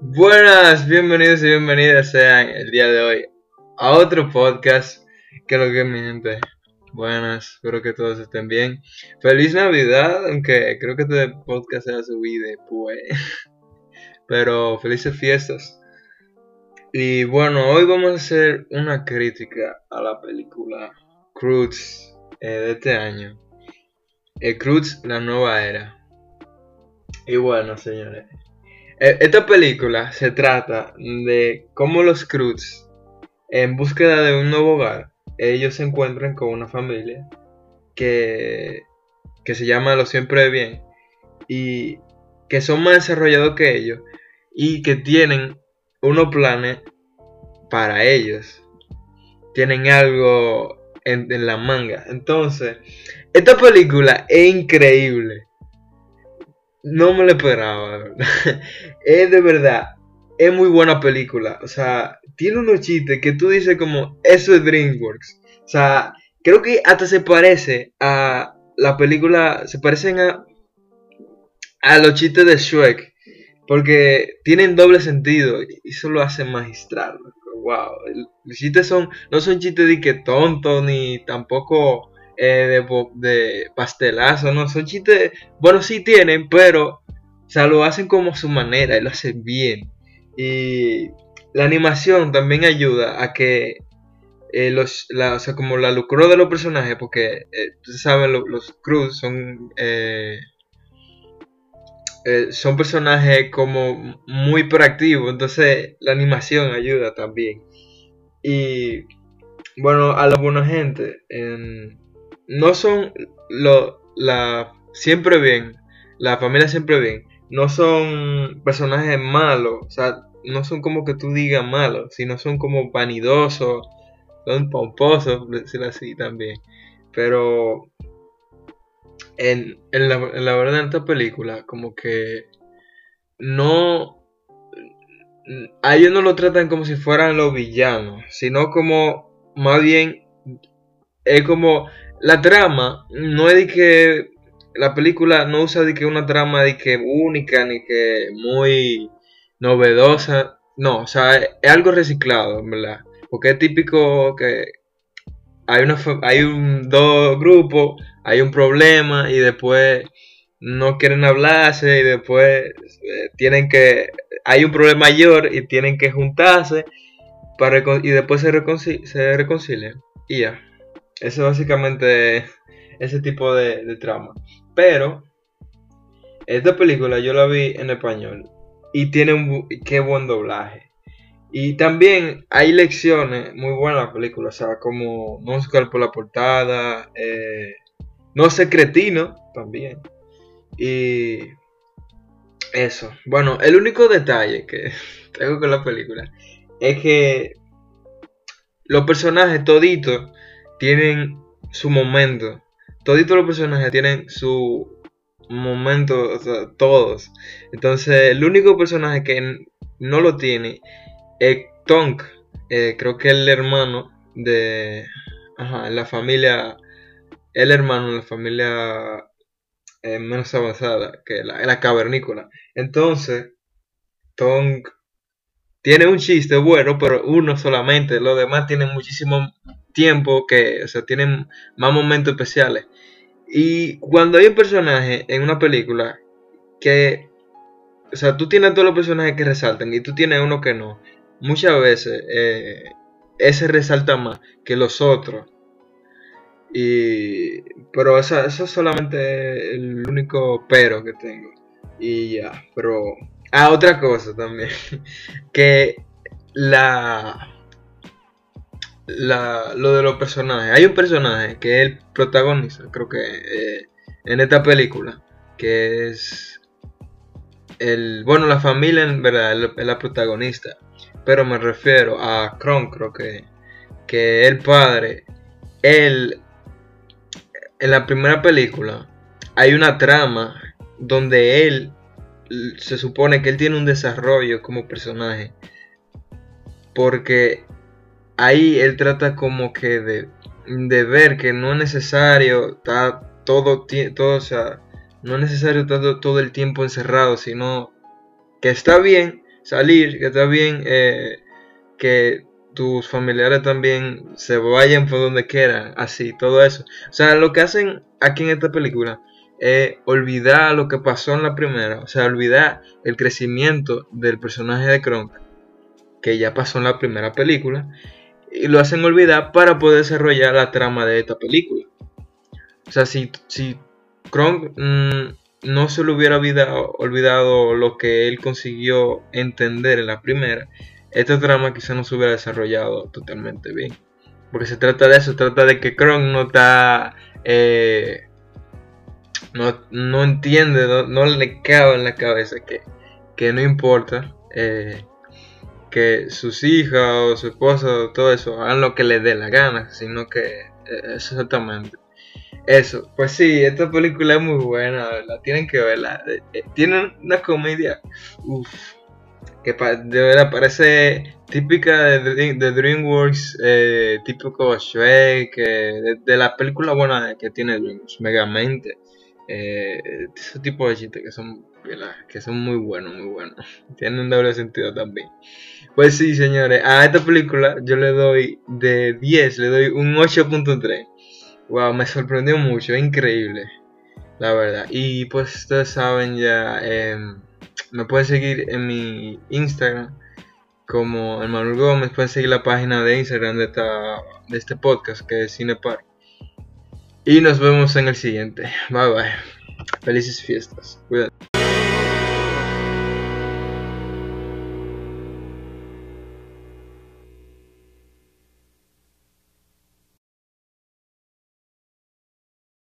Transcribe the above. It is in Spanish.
Buenas, bienvenidos y bienvenidas sean el día de hoy a otro podcast que lo que mi gente. Buenas, espero que todos estén bien. Feliz Navidad, aunque creo que este podcast se va a subir después. Pero felices fiestas. Y bueno, hoy vamos a hacer una crítica a la película Cruz eh, de este año. El Cruz, la nueva era. Y bueno, señores, eh, esta película se trata de cómo los Cruz, en búsqueda de un nuevo hogar, ellos se encuentran con una familia que, que se llama Lo Siempre Bien y que son más desarrollados que ellos y que tienen unos planes para ellos. Tienen algo en, en la manga. Entonces, esta película es increíble. No me lo esperaba, es de verdad, es muy buena película. O sea, tiene unos chistes que tú dices como, eso es DreamWorks. O sea, creo que hasta se parece a la película, se parecen a, a los chistes de Shrek. Porque tienen doble sentido y eso lo hace magistral. Wow, los chistes son, no son chistes de que tonto ni tampoco eh, de, pastelazo, ¿no? Son chistes, bueno, sí tienen, pero, o sea, lo hacen como su manera y lo hacen bien. Y la animación también ayuda a que eh, los, la, o sea, como la lucro de los personajes, porque, eh, ustedes saben, los Cruz son, son personajes como muy proactivos, entonces la animación ayuda también. Y bueno, a la buena gente, en, no son lo, la siempre bien, la familia siempre bien, no son personajes malos, o sea, no son como que tú digas malos, sino son como vanidosos, son pomposos, decir así también. Pero en, la, en la verdad en esta película, como que no a ellos no lo tratan como si fueran los villanos, sino como más bien es como la trama no es de que la película no usa de que una trama de que única ni que muy novedosa. No, o sea, es, algo reciclado, ¿verdad? Porque es típico que hay una hay un dos grupos, hay un problema y después no quieren hablarse y después eh, tienen que hay un problema mayor y tienen que juntarse para y después se, se reconcilian y ya. Eso básicamente ese tipo de, trama. Pero esta película yo la vi en español y tiene un qué buen doblaje. Y también hay lecciones muy buenas la película, o sea, como no buscar por la portada, eh, no ser cretino también. Y eso. Bueno, el único detalle que tengo con la película es que los personajes toditos tienen su momento. Todos los personajes tienen su momento, o sea, todos. Entonces, el único personaje que no lo tiene es Tonk. Eh, creo que el hermano de. Ajá, la familia. El hermano de la familia eh, menos avanzada que la, la cavernícola. Entonces, Tonk tiene un chiste bueno, pero uno solamente. Los demás tienen muchísimo tiempo que, o sea, tienen más momentos especiales. Y cuando hay un personaje en una película que, o sea, tú tienes todos los personajes que resaltan y tú tienes uno que no, muchas veces eh, ese resalta más que los otros. Y, pero eso, eso es solamente el único pero que tengo. Y ya, pero... Ah, otra cosa también. Que la lo de los personajes. Hay un personaje que es el protagonista, creo que eh, en esta película, que es el, bueno, la familia en verdad es la protagonista, pero me refiero a Kron, creo que, que el padre, él, en la primera película hay una trama donde él se supone que él tiene un desarrollo como personaje. Porque ahí él trata como que de, de ver que no es necesario estar todo, todo, o sea, no es necesario estar todo el tiempo encerrado, sino que está bien salir, que está bien eh, que tus familiares también se vayan por donde quieran, así, todo eso. O sea, lo que hacen aquí en esta película es olvidar lo que pasó en la primera, o sea, olvidar el crecimiento del personaje de Kronk, que ya pasó en la primera película, y lo hacen olvidar para poder desarrollar la trama de esta película. O sea, si, si Kronk mm, no se le hubiera olvidado, lo que él consiguió entender en la primera, esta trama quizá no se hubiera desarrollado totalmente bien. Porque se trata de eso, se trata de que Kronk no está... Eh, no, entiende, no, le cabe en la cabeza que, que no importa eh, que sus hijas o su esposa o todo eso hagan lo que les dé la gana, sino que eh, exactamente eso. Pues sí, esta película es muy buena, la tienen que verla. Tiene una comedia, uff, que de verdad parece típica de, DreamWorks, eh, típico Shrek, de, de, la película buena que tiene DreamWorks, Megamente, eh, ese tipo de chistes que son, que son muy buenos, muy buenos, tienen un doble sentido también. Pues sí, señores, a esta película yo le doy de 10, le doy un 8.3. Wow, me sorprendió mucho, increíble, la verdad. Y pues ustedes saben ya... Eh, me pueden seguir en mi Instagram como Manuel Gómez. Pueden seguir la página de Instagram de, esta, de este podcast que es Cinepar. Y nos vemos en el siguiente. Bye bye. Felices fiestas. Cuídate.